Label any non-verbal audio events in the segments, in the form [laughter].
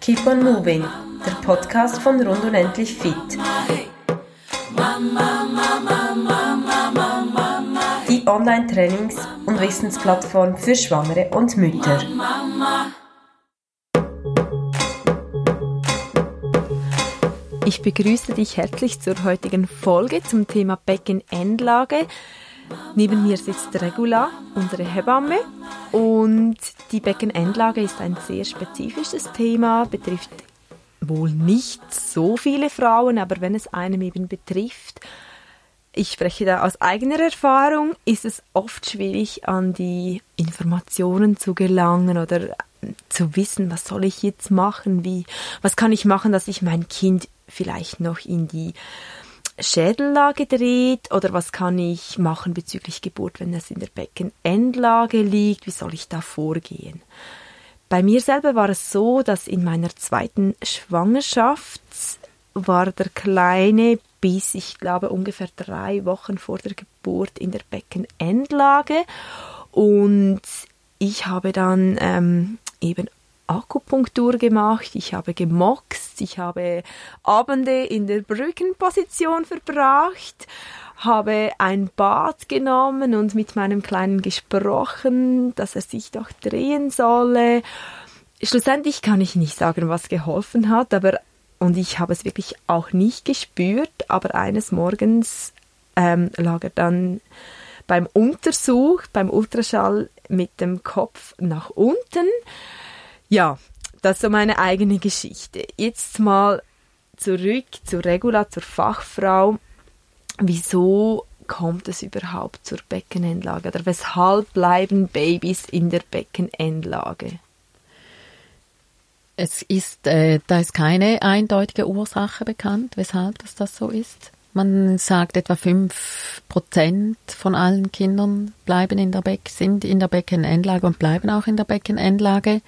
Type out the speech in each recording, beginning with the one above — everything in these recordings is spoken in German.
Keep on Moving, der Podcast von Rund und Endlich Fit. Die Online-Trainings- und Wissensplattform für Schwangere und Mütter. Ich begrüße dich herzlich zur heutigen Folge zum Thema Beckenendlage. Neben mir sitzt Regula, unsere Hebamme. Und die Beckenendlage ist ein sehr spezifisches Thema, betrifft wohl nicht so viele Frauen, aber wenn es einem eben betrifft, ich spreche da aus eigener Erfahrung, ist es oft schwierig, an die Informationen zu gelangen oder zu wissen, was soll ich jetzt machen, wie, was kann ich machen, dass ich mein Kind vielleicht noch in die Schädellage dreht oder was kann ich machen bezüglich Geburt, wenn es in der Beckenendlage liegt, wie soll ich da vorgehen? Bei mir selber war es so, dass in meiner zweiten Schwangerschaft war der Kleine bis, ich glaube, ungefähr drei Wochen vor der Geburt in der Beckenendlage und ich habe dann ähm, eben Akupunktur gemacht, ich habe gemoxt, ich habe Abende in der Brückenposition verbracht, habe ein Bad genommen und mit meinem Kleinen gesprochen, dass er sich doch drehen solle. Schlussendlich kann ich nicht sagen, was geholfen hat, aber und ich habe es wirklich auch nicht gespürt, aber eines Morgens ähm, lag er dann beim Untersuch, beim Ultraschall mit dem Kopf nach unten ja, das ist so meine eigene Geschichte. Jetzt mal zurück zur Regula, zur Fachfrau. Wieso kommt es überhaupt zur Beckenendlage oder weshalb bleiben Babys in der Beckenendlage? Es ist, äh, da ist keine eindeutige Ursache bekannt, weshalb das, das so ist. Man sagt, etwa fünf Prozent von allen Kindern bleiben in der Beck, sind in der Beckenendlage und bleiben auch in der Beckenendlage.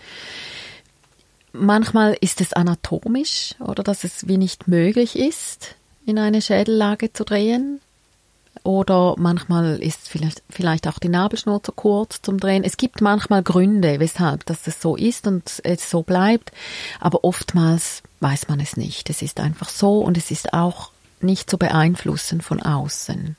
Manchmal ist es anatomisch oder dass es wie nicht möglich ist, in eine Schädellage zu drehen. Oder manchmal ist vielleicht, vielleicht auch die Nabelschnur zu kurz zum Drehen. Es gibt manchmal Gründe, weshalb das so ist und es so bleibt. Aber oftmals weiß man es nicht. Es ist einfach so und es ist auch nicht zu beeinflussen von außen.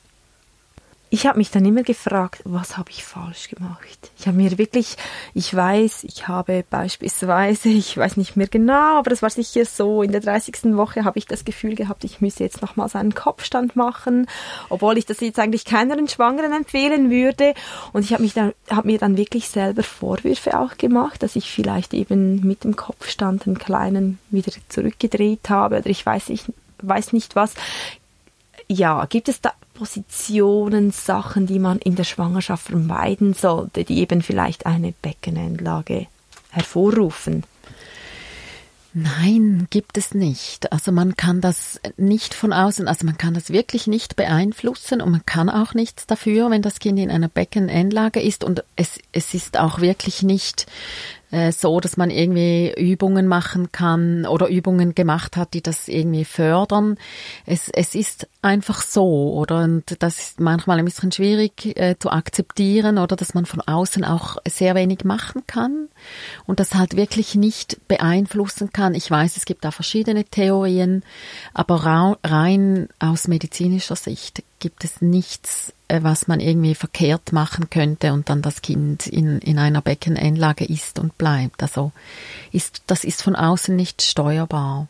Ich habe mich dann immer gefragt, was habe ich falsch gemacht? Ich habe mir wirklich, ich weiß, ich habe beispielsweise, [laughs] ich weiß nicht mehr genau, aber es war sicher so, in der 30. Woche habe ich das Gefühl gehabt, ich müsse jetzt nochmals einen Kopfstand machen, obwohl ich das jetzt eigentlich keiner Schwangeren empfehlen würde. Und ich habe mich dann, habe mir dann wirklich selber Vorwürfe auch gemacht, dass ich vielleicht eben mit dem Kopfstand einen kleinen wieder zurückgedreht habe oder ich weiß nicht, weiß nicht was. Ja, gibt es da Positionen, Sachen, die man in der Schwangerschaft vermeiden sollte, die eben vielleicht eine Beckenendlage hervorrufen? Nein, gibt es nicht. Also man kann das nicht von außen, also man kann das wirklich nicht beeinflussen und man kann auch nichts dafür, wenn das Kind in einer Beckenendlage ist und es, es ist auch wirklich nicht äh, so, dass man irgendwie Übungen machen kann oder Übungen gemacht hat, die das irgendwie fördern. Es, es ist einfach so, oder? Und das ist manchmal ein bisschen schwierig äh, zu akzeptieren, oder dass man von außen auch sehr wenig machen kann und das halt wirklich nicht beeinflussen kann. Ich weiß, es gibt da verschiedene Theorien, aber rein aus medizinischer Sicht gibt es nichts, äh, was man irgendwie verkehrt machen könnte und dann das Kind in, in einer Beckenendlage ist und bleibt. Also ist, das ist von außen nicht steuerbar.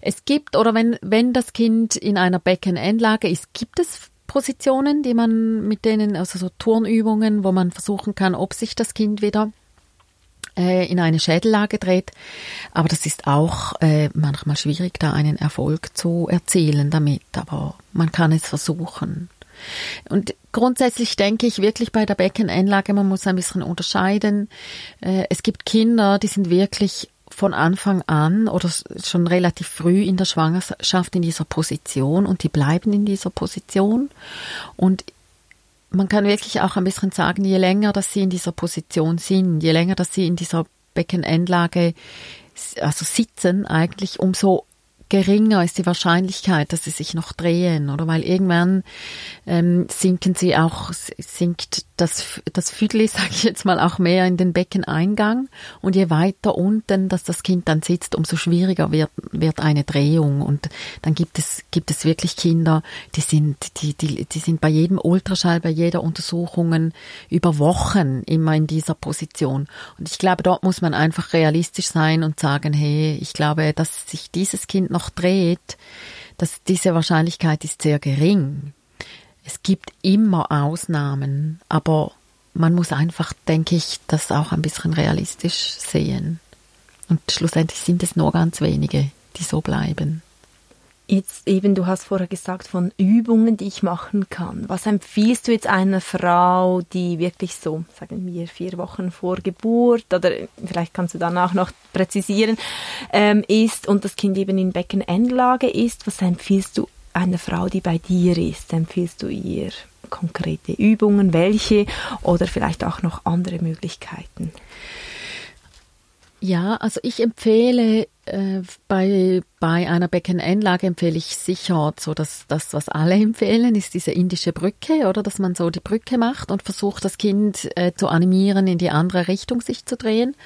Es gibt, oder wenn, wenn das Kind in einer Beckenendlage ist, gibt es Positionen, die man mit denen, also so Turnübungen, wo man versuchen kann, ob sich das Kind wieder äh, in eine Schädellage dreht. Aber das ist auch äh, manchmal schwierig, da einen Erfolg zu erzielen damit. Aber man kann es versuchen. Und grundsätzlich denke ich wirklich bei der Beckeneinlage, man muss ein bisschen unterscheiden. Äh, es gibt Kinder, die sind wirklich von Anfang an oder schon relativ früh in der Schwangerschaft in dieser Position und die bleiben in dieser Position. Und man kann wirklich auch ein bisschen sagen, je länger, dass sie in dieser Position sind, je länger, dass sie in dieser Beckenendlage also sitzen eigentlich, umso geringer ist die Wahrscheinlichkeit, dass sie sich noch drehen, oder? Weil irgendwann ähm, sinken sie auch, sinkt das, das Füdli, [laughs] sage ich jetzt mal, auch mehr in den Beckeneingang. Und je weiter unten, dass das Kind dann sitzt, umso schwieriger wird, wird eine Drehung. Und dann gibt es, gibt es wirklich Kinder, die sind, die, die, die sind bei jedem Ultraschall, bei jeder Untersuchungen über Wochen immer in dieser Position. Und ich glaube, dort muss man einfach realistisch sein und sagen, hey, ich glaube, dass sich dieses Kind noch dreht, dass diese Wahrscheinlichkeit ist sehr gering. Es gibt immer Ausnahmen, aber man muss einfach, denke ich, das auch ein bisschen realistisch sehen. Und schlussendlich sind es nur ganz wenige, die so bleiben. Jetzt eben, du hast vorher gesagt von Übungen, die ich machen kann. Was empfiehlst du jetzt einer Frau, die wirklich so, sagen wir, vier Wochen vor Geburt oder vielleicht kannst du dann auch noch präzisieren, ähm, ist und das Kind eben in Beckenendlage ist? Was empfiehlst du einer Frau, die bei dir ist? Empfiehlst du ihr konkrete Übungen, welche oder vielleicht auch noch andere Möglichkeiten? Ja, also ich empfehle äh, bei, bei einer Beckeneinlage empfehle ich sicher so, dass das, was alle empfehlen, ist diese indische Brücke, oder dass man so die Brücke macht und versucht, das Kind äh, zu animieren, in die andere Richtung sich zu drehen.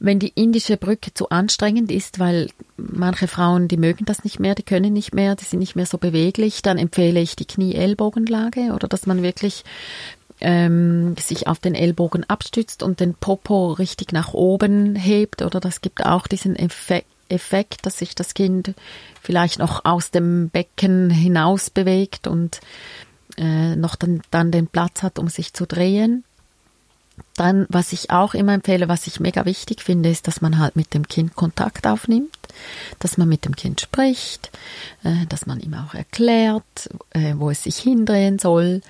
Wenn die indische Brücke zu anstrengend ist, weil manche Frauen, die mögen das nicht mehr, die können nicht mehr, die sind nicht mehr so beweglich, dann empfehle ich die Knie-Ellbogenlage oder dass man wirklich ähm, sich auf den Ellbogen abstützt und den Popo richtig nach oben hebt oder das gibt auch diesen Effekt, Effekt, dass sich das Kind vielleicht noch aus dem Becken hinaus bewegt und äh, noch dann, dann den Platz hat, um sich zu drehen. Dann, was ich auch immer empfehle, was ich mega wichtig finde, ist, dass man halt mit dem Kind Kontakt aufnimmt, dass man mit dem Kind spricht, äh, dass man ihm auch erklärt, äh, wo es sich hindrehen soll,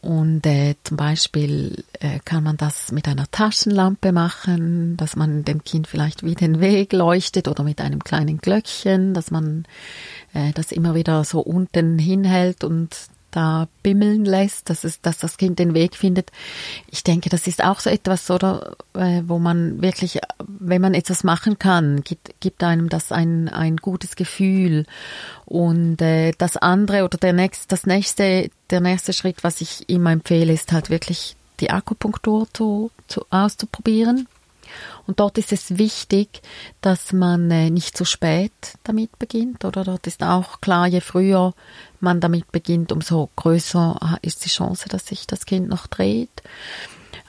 und äh, zum Beispiel äh, kann man das mit einer Taschenlampe machen, dass man dem Kind vielleicht wie den Weg leuchtet oder mit einem kleinen Glöckchen, dass man äh, das immer wieder so unten hinhält und da bimmeln lässt, dass, es, dass das Kind den Weg findet. Ich denke, das ist auch so etwas, oder, äh, wo man wirklich, wenn man etwas machen kann, gibt, gibt einem das ein, ein gutes Gefühl. Und äh, das andere oder der nächste, das nächste, der nächste Schritt, was ich immer empfehle, ist halt wirklich die Akupunktur zu, zu, auszuprobieren. Und dort ist es wichtig, dass man äh, nicht zu spät damit beginnt, oder dort ist auch klar, je früher man damit beginnt, umso größer ist die Chance, dass sich das Kind noch dreht.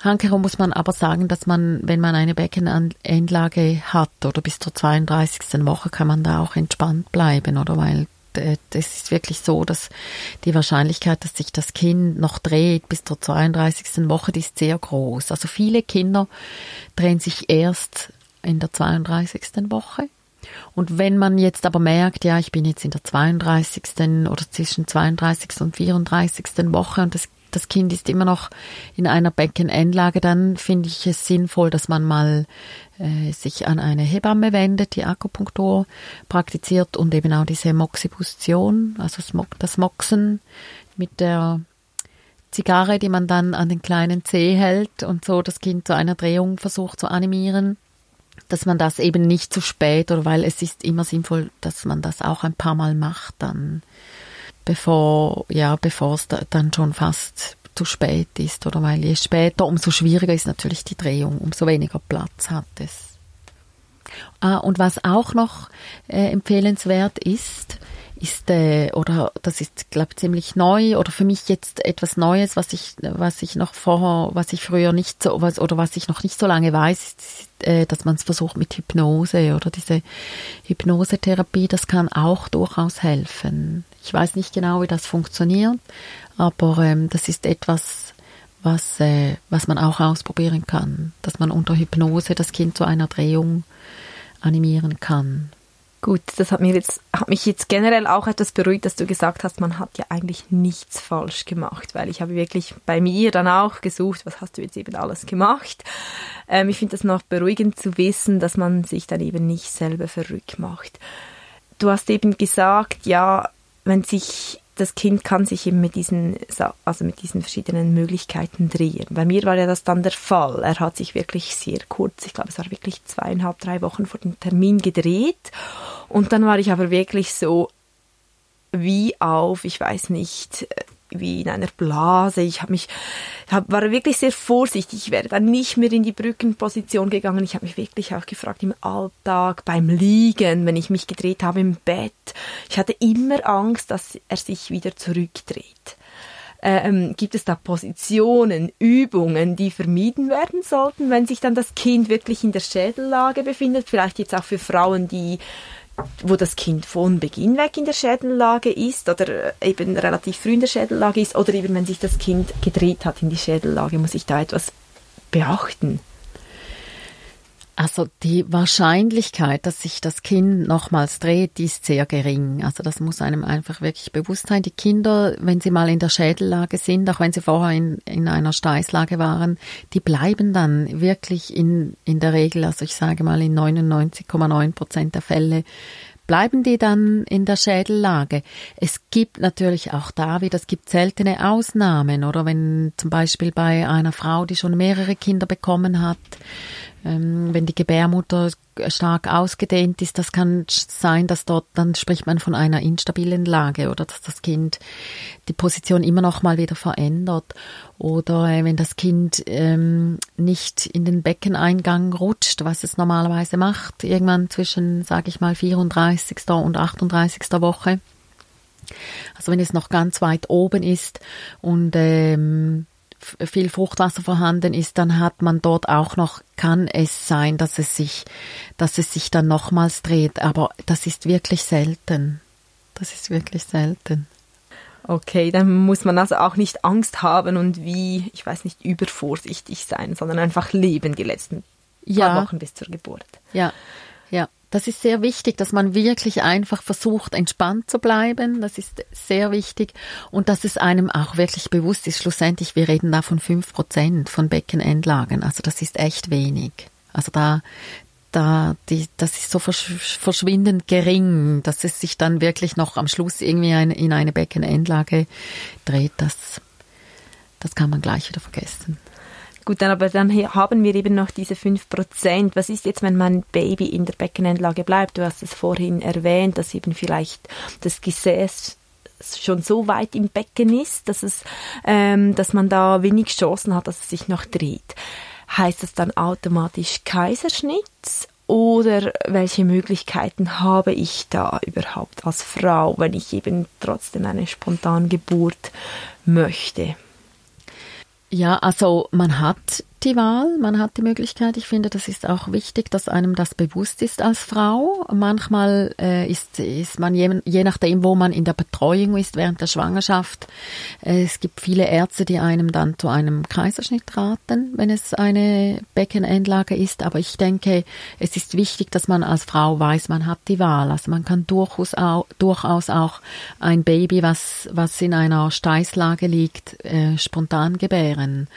Hankerum muss man aber sagen, dass man, wenn man eine Beckenendlage hat oder bis zur 32. Woche, kann man da auch entspannt bleiben, oder weil das ist wirklich so, dass die Wahrscheinlichkeit, dass sich das Kind noch dreht bis zur 32. Woche, die ist sehr groß. Also viele Kinder drehen sich erst in der 32. Woche. Und wenn man jetzt aber merkt, ja, ich bin jetzt in der 32. oder zwischen 32. und 34. Woche und das, das Kind ist immer noch in einer Beckenendlage, dann finde ich es sinnvoll, dass man mal äh, sich an eine Hebamme wendet, die Akupunktur praktiziert und eben auch diese Moxibustion, also das Moxen mit der Zigarre, die man dann an den kleinen Zeh hält und so das Kind zu einer Drehung versucht zu animieren dass man das eben nicht zu spät oder weil es ist immer sinnvoll, dass man das auch ein paar Mal macht, dann bevor ja bevor es da, dann schon fast zu spät ist oder weil je später umso schwieriger ist natürlich die Drehung, umso weniger Platz hat es. Ah, und was auch noch äh, empfehlenswert ist, ist äh, oder das ist glaube ziemlich neu oder für mich jetzt etwas Neues, was ich was ich noch vorher, was ich früher nicht so was oder was ich noch nicht so lange weiß, ist, äh, dass man es versucht mit Hypnose oder diese Hypnosetherapie, das kann auch durchaus helfen. Ich weiß nicht genau, wie das funktioniert, aber ähm, das ist etwas, was äh, was man auch ausprobieren kann, dass man unter Hypnose das Kind zu einer Drehung animieren kann. Gut, das hat, mir jetzt, hat mich jetzt generell auch etwas beruhigt, dass du gesagt hast, man hat ja eigentlich nichts falsch gemacht, weil ich habe wirklich bei mir dann auch gesucht, was hast du jetzt eben alles gemacht. Ähm, ich finde das noch beruhigend zu wissen, dass man sich dann eben nicht selber verrückt macht. Du hast eben gesagt, ja, wenn sich das Kind kann sich eben mit diesen, also mit diesen verschiedenen Möglichkeiten drehen. Bei mir war ja das dann der Fall. Er hat sich wirklich sehr kurz, ich glaube, es war wirklich zweieinhalb, drei Wochen vor dem Termin gedreht. Und dann war ich aber wirklich so wie auf, ich weiß nicht, wie in einer Blase. Ich habe mich, hab, war wirklich sehr vorsichtig. Ich wäre dann nicht mehr in die Brückenposition gegangen. Ich habe mich wirklich auch gefragt im Alltag, beim Liegen, wenn ich mich gedreht habe im Bett. Ich hatte immer Angst, dass er sich wieder zurückdreht. Ähm, gibt es da Positionen, Übungen, die vermieden werden sollten, wenn sich dann das Kind wirklich in der Schädellage befindet? Vielleicht jetzt auch für Frauen, die wo das Kind von Beginn weg in der Schädellage ist oder eben relativ früh in der Schädellage ist oder eben wenn sich das Kind gedreht hat in die Schädellage, muss ich da etwas beachten? Also die Wahrscheinlichkeit, dass sich das Kind nochmals dreht, die ist sehr gering. Also das muss einem einfach wirklich bewusst sein. Die Kinder, wenn sie mal in der Schädellage sind, auch wenn sie vorher in, in einer Steißlage waren, die bleiben dann wirklich in, in der Regel, also ich sage mal in 99,9 Prozent der Fälle, bleiben die dann in der Schädellage. Es gibt natürlich auch da wieder, es gibt seltene Ausnahmen, oder wenn zum Beispiel bei einer Frau, die schon mehrere Kinder bekommen hat, wenn die Gebärmutter stark ausgedehnt ist, das kann sein, dass dort, dann spricht man von einer instabilen Lage oder dass das Kind die Position immer noch mal wieder verändert oder äh, wenn das Kind ähm, nicht in den Beckeneingang rutscht, was es normalerweise macht, irgendwann zwischen, sage ich mal, 34. und 38. Woche. Also wenn es noch ganz weit oben ist und ähm, viel Fruchtwasser vorhanden ist, dann hat man dort auch noch, kann es sein, dass es sich, dass es sich dann nochmals dreht. Aber das ist wirklich selten. Das ist wirklich selten. Okay, dann muss man also auch nicht Angst haben und wie, ich weiß nicht, übervorsichtig sein, sondern einfach leben die letzten ja. paar Wochen bis zur Geburt. Ja, ja. Das ist sehr wichtig, dass man wirklich einfach versucht, entspannt zu bleiben. Das ist sehr wichtig. Und dass es einem auch wirklich bewusst ist, schlussendlich, wir reden da von fünf Prozent von Beckenendlagen. Also das ist echt wenig. Also da, da, die, das ist so verschwindend gering, dass es sich dann wirklich noch am Schluss irgendwie ein, in eine Beckenendlage dreht. Das, das kann man gleich wieder vergessen. Gut, dann aber dann haben wir eben noch diese 5%. Was ist jetzt, wenn mein Baby in der Beckenendlage bleibt? Du hast es vorhin erwähnt, dass eben vielleicht das Gesäß schon so weit im Becken ist, dass es, ähm, dass man da wenig Chancen hat, dass es sich noch dreht. Heißt das dann automatisch Kaiserschnitt oder welche Möglichkeiten habe ich da überhaupt als Frau, wenn ich eben trotzdem eine Spontangeburt möchte? Ja, also man hat die Wahl, man hat die Möglichkeit. Ich finde, das ist auch wichtig, dass einem das bewusst ist als Frau. Manchmal äh, ist, ist man je, je nachdem, wo man in der Betreuung ist während der Schwangerschaft. Äh, es gibt viele Ärzte, die einem dann zu einem Kaiserschnitt raten, wenn es eine Beckenendlage ist. Aber ich denke, es ist wichtig, dass man als Frau weiß, man hat die Wahl. Also man kann durchaus auch, durchaus auch ein Baby, was, was in einer Steißlage liegt, äh, spontan gebären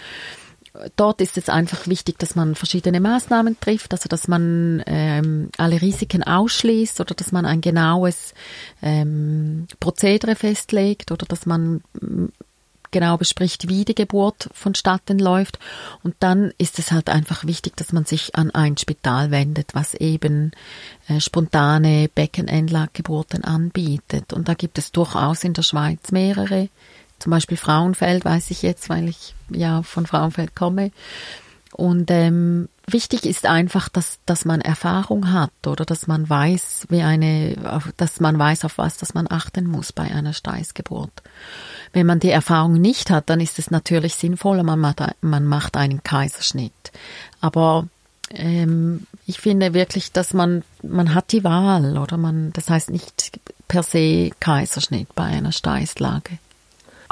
dort ist es einfach wichtig, dass man verschiedene Maßnahmen trifft, also dass man ähm, alle Risiken ausschließt oder dass man ein genaues ähm, Prozedere festlegt oder dass man mm, genau bespricht, wie die Geburt vonstatten läuft. Und dann ist es halt einfach wichtig, dass man sich an ein Spital wendet, was eben äh, spontane Beckenendlaggeburten anbietet. Und da gibt es durchaus in der Schweiz mehrere zum Beispiel Frauenfeld weiß ich jetzt, weil ich ja von Frauenfeld komme. Und ähm, wichtig ist einfach, dass, dass man Erfahrung hat oder dass man weiß, wie eine, dass man weiß, auf was dass man achten muss bei einer Steißgeburt. Wenn man die Erfahrung nicht hat, dann ist es natürlich sinnvoller, man macht, man macht einen Kaiserschnitt. Aber ähm, ich finde wirklich, dass man, man hat die Wahl, oder man, das heißt nicht per se Kaiserschnitt bei einer Steißlage.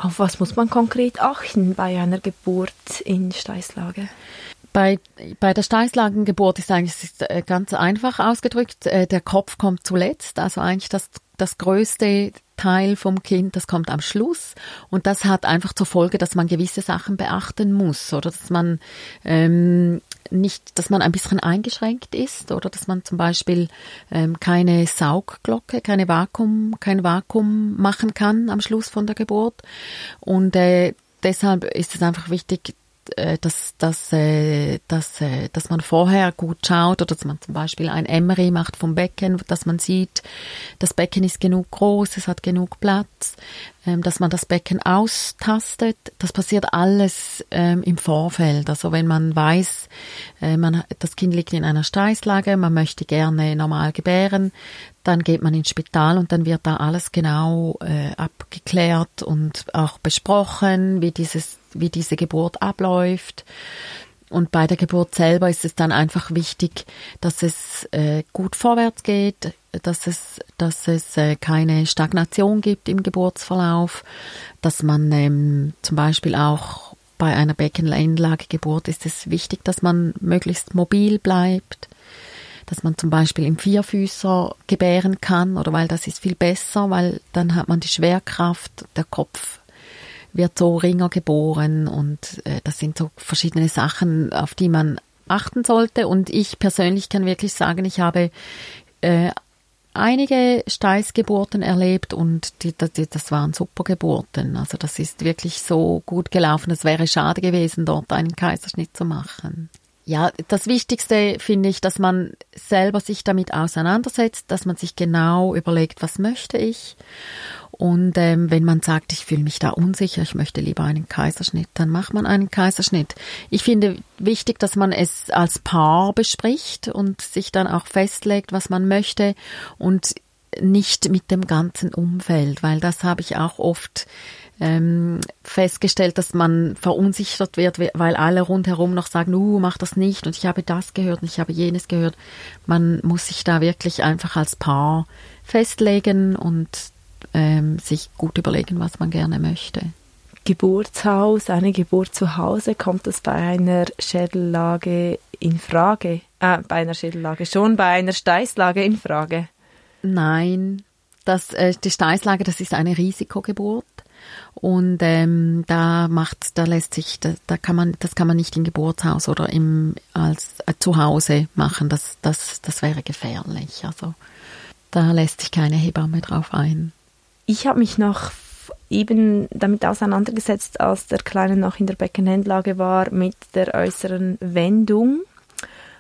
Auf was muss man konkret achten bei einer Geburt in Steißlage? Bei, bei der Steißlagengeburt ist eigentlich äh, ganz einfach ausgedrückt, äh, der Kopf kommt zuletzt, also eigentlich das, das größte Teil vom Kind, das kommt am Schluss. Und das hat einfach zur Folge, dass man gewisse Sachen beachten muss oder? Dass man ähm, nicht, dass man ein bisschen eingeschränkt ist oder? Dass man zum Beispiel ähm, keine Saugglocke, keine Vakuum, kein Vakuum machen kann am Schluss von der Geburt. Und äh, deshalb ist es einfach wichtig, äh, dass, dass, äh, dass, äh, dass man vorher gut schaut oder dass man zum Beispiel ein MRI macht vom Becken, dass man sieht, das Becken ist genug groß, es hat genug Platz, dass man das Becken austastet. Das passiert alles ähm, im Vorfeld. Also wenn man weiß, äh, man, das Kind liegt in einer Steißlage, man möchte gerne normal gebären, dann geht man ins Spital und dann wird da alles genau äh, abgeklärt und auch besprochen, wie dieses, wie diese Geburt abläuft. Und bei der Geburt selber ist es dann einfach wichtig, dass es äh, gut vorwärts geht, dass es, dass es äh, keine Stagnation gibt im Geburtsverlauf, dass man ähm, zum Beispiel auch bei einer Beckeneinlagegeburt ist es wichtig, dass man möglichst mobil bleibt, dass man zum Beispiel im Vierfüßer gebären kann oder weil das ist viel besser, weil dann hat man die Schwerkraft, der Kopf wird so ringer geboren und äh, das sind so verschiedene Sachen, auf die man achten sollte. Und ich persönlich kann wirklich sagen, ich habe äh, einige Steißgeburten erlebt und die, die, das waren super Geburten. Also das ist wirklich so gut gelaufen. Es wäre schade gewesen, dort einen Kaiserschnitt zu machen. Ja, das Wichtigste finde ich, dass man selber sich damit auseinandersetzt, dass man sich genau überlegt, was möchte ich. Und ähm, wenn man sagt, ich fühle mich da unsicher, ich möchte lieber einen Kaiserschnitt, dann macht man einen Kaiserschnitt. Ich finde wichtig, dass man es als Paar bespricht und sich dann auch festlegt, was man möchte und nicht mit dem ganzen Umfeld, weil das habe ich auch oft ähm, festgestellt, dass man verunsichert wird, weil alle rundherum noch sagen, uh, mach das nicht und ich habe das gehört und ich habe jenes gehört. Man muss sich da wirklich einfach als Paar festlegen und ähm, sich gut überlegen, was man gerne möchte. Geburtshaus, eine Geburt zu Hause, kommt das bei einer Schädellage in Frage? Äh, bei einer Schädellage schon, bei einer Steißlage in Frage? Nein, das, äh, die Steißlage, das ist eine Risikogeburt. Und ähm, da macht, da lässt sich, da, da kann man, das kann man nicht im Geburtshaus oder im als äh, zu Hause machen. Das, das, das wäre gefährlich. Also da lässt sich keine Hebamme drauf ein. Ich habe mich noch eben damit auseinandergesetzt, als der Kleine noch in der Beckenendlage war, mit der äußeren Wendung,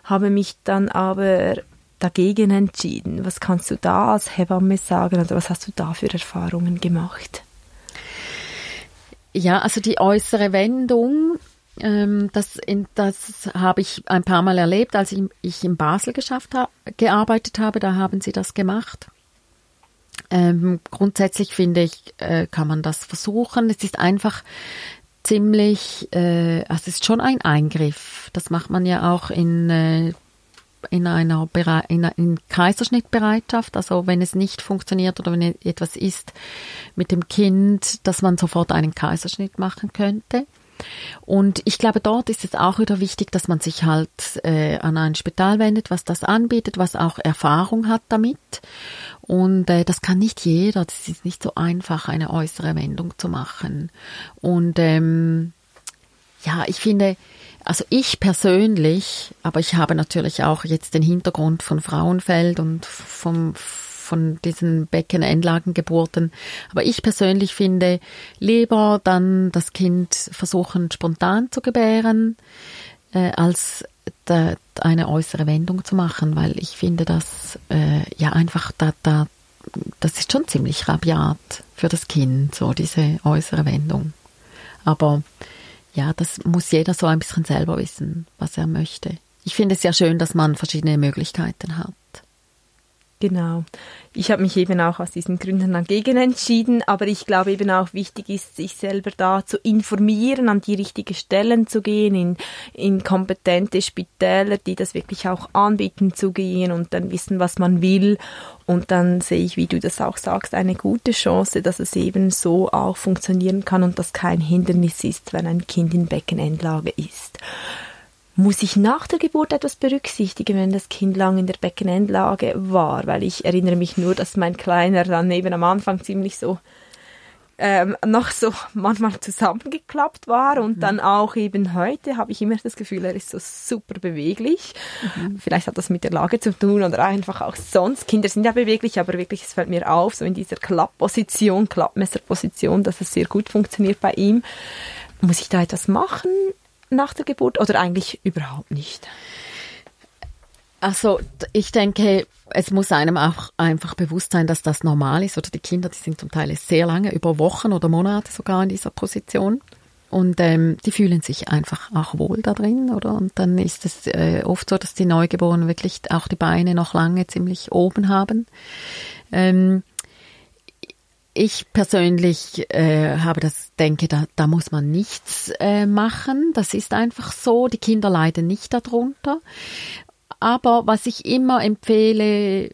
habe mich dann aber dagegen entschieden. Was kannst du da als Hebamme sagen oder was hast du da für Erfahrungen gemacht? Ja, also die äußere Wendung, ähm, das, das habe ich ein paar Mal erlebt, als ich, ich in Basel geschafft ha gearbeitet habe, da haben sie das gemacht. Ähm, grundsätzlich finde ich, äh, kann man das versuchen. Es ist einfach ziemlich, äh, also es ist schon ein Eingriff. Das macht man ja auch in äh, in einer Bere in, in Kaiserschnittbereitschaft, also wenn es nicht funktioniert oder wenn etwas ist mit dem Kind, dass man sofort einen Kaiserschnitt machen könnte. Und ich glaube, dort ist es auch wieder wichtig, dass man sich halt äh, an ein Spital wendet, was das anbietet, was auch Erfahrung hat damit. Und äh, das kann nicht jeder. Das ist nicht so einfach, eine äußere Wendung zu machen. Und ähm, ja, ich finde, also ich persönlich, aber ich habe natürlich auch jetzt den Hintergrund von Frauenfeld und vom, von diesen Beckenendlagengeburten. Aber ich persönlich finde lieber dann das Kind versuchen spontan zu gebären, äh, als da, eine äußere Wendung zu machen, weil ich finde das äh, ja einfach da, da das ist schon ziemlich rabiat für das Kind, so diese äußere Wendung. Aber ja, das muss jeder so ein bisschen selber wissen, was er möchte. Ich finde es sehr schön, dass man verschiedene Möglichkeiten hat. Genau. Ich habe mich eben auch aus diesen Gründen dagegen entschieden, aber ich glaube eben auch wichtig ist, sich selber da zu informieren, an die richtigen Stellen zu gehen, in, in kompetente Spitäler, die das wirklich auch anbieten, zu gehen und dann wissen, was man will. Und dann sehe ich, wie du das auch sagst, eine gute Chance, dass es eben so auch funktionieren kann und das kein Hindernis ist, wenn ein Kind in Beckenendlage ist. Muss ich nach der Geburt etwas berücksichtigen, wenn das Kind lang in der Beckenendlage war? Weil ich erinnere mich nur, dass mein Kleiner dann eben am Anfang ziemlich so ähm, noch so manchmal zusammengeklappt war und mhm. dann auch eben heute habe ich immer das Gefühl, er ist so super beweglich. Mhm. Vielleicht hat das mit der Lage zu tun oder einfach auch sonst. Kinder sind ja beweglich, aber wirklich, es fällt mir auf, so in dieser Klappposition, Klappmesserposition, dass es sehr gut funktioniert bei ihm. Muss ich da etwas machen nach der Geburt oder eigentlich überhaupt nicht? Also ich denke, es muss einem auch einfach bewusst sein, dass das normal ist. Oder die Kinder, die sind zum Teil sehr lange, über Wochen oder Monate sogar in dieser Position. Und ähm, die fühlen sich einfach auch wohl da drin, oder? Und dann ist es äh, oft so, dass die Neugeborenen wirklich auch die Beine noch lange ziemlich oben haben. Ähm, ich persönlich äh, habe das, denke, da, da muss man nichts äh, machen. Das ist einfach so. Die Kinder leiden nicht darunter. Aber was ich immer empfehle,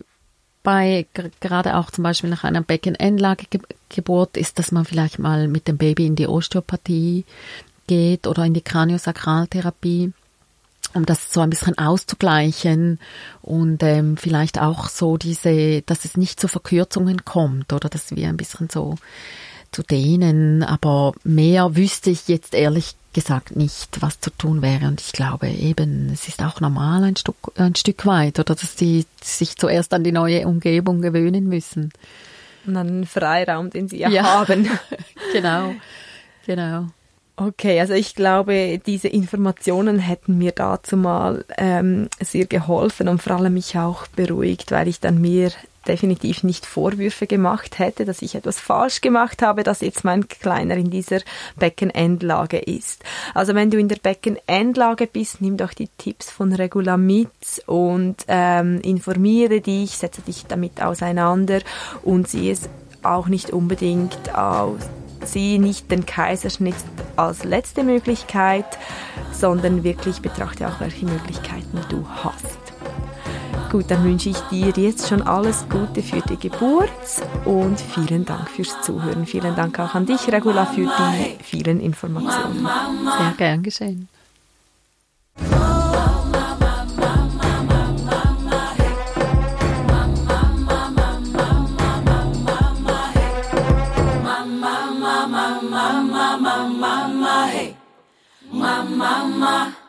bei gerade auch zum Beispiel nach einer Beckenendlagegeburt, ist, dass man vielleicht mal mit dem Baby in die Osteopathie geht oder in die Kraniosakraltherapie, um das so ein bisschen auszugleichen und ähm, vielleicht auch so diese, dass es nicht zu Verkürzungen kommt oder dass wir ein bisschen so zu dehnen, aber mehr wüsste ich jetzt ehrlich gesagt nicht, was zu tun wäre. Und ich glaube eben, es ist auch normal ein Stück, ein Stück weit, oder dass die sich zuerst an die neue Umgebung gewöhnen müssen. Und an den Freiraum, den sie ja, ja. haben. [laughs] genau, genau. Okay, also ich glaube, diese Informationen hätten mir dazu mal ähm, sehr geholfen und vor allem mich auch beruhigt, weil ich dann mir definitiv nicht Vorwürfe gemacht hätte, dass ich etwas falsch gemacht habe, dass jetzt mein Kleiner in dieser Beckenendlage ist. Also wenn du in der Beckenendlage bist, nimm doch die Tipps von Regula mit und ähm, informiere dich, setze dich damit auseinander und sieh es auch nicht unbedingt aus sieh nicht den Kaiserschnitt als letzte Möglichkeit, sondern wirklich betrachte auch, welche Möglichkeiten du hast. Gut, dann wünsche ich dir jetzt schon alles Gute für die Geburt und vielen Dank fürs Zuhören. Vielen Dank auch an dich, Regula, für die vielen Informationen. Sehr gern geschehen. mama.